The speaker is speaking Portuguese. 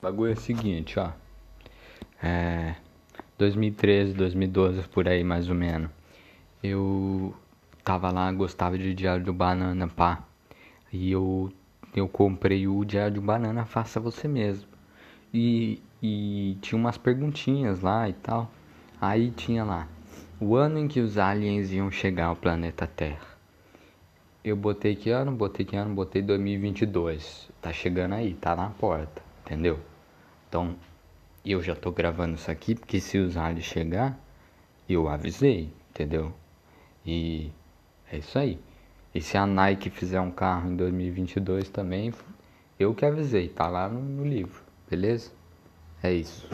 O bagulho é o seguinte, ó. É. 2013, 2012, por aí mais ou menos. Eu tava lá, gostava de Diário do Banana, pá. E eu, eu comprei o Diário do Banana, faça você mesmo. E, e tinha umas perguntinhas lá e tal. Aí tinha lá, o ano em que os aliens iam chegar ao planeta Terra. Eu botei que ano? Botei que ano? Botei 2022. Tá chegando aí, tá na porta, entendeu? Então, eu já tô gravando isso aqui porque se os aliens chegar, eu avisei, entendeu? E é isso aí. E se a Nike fizer um carro em 2022 também, eu que avisei, tá lá no, no livro, beleza? É isso.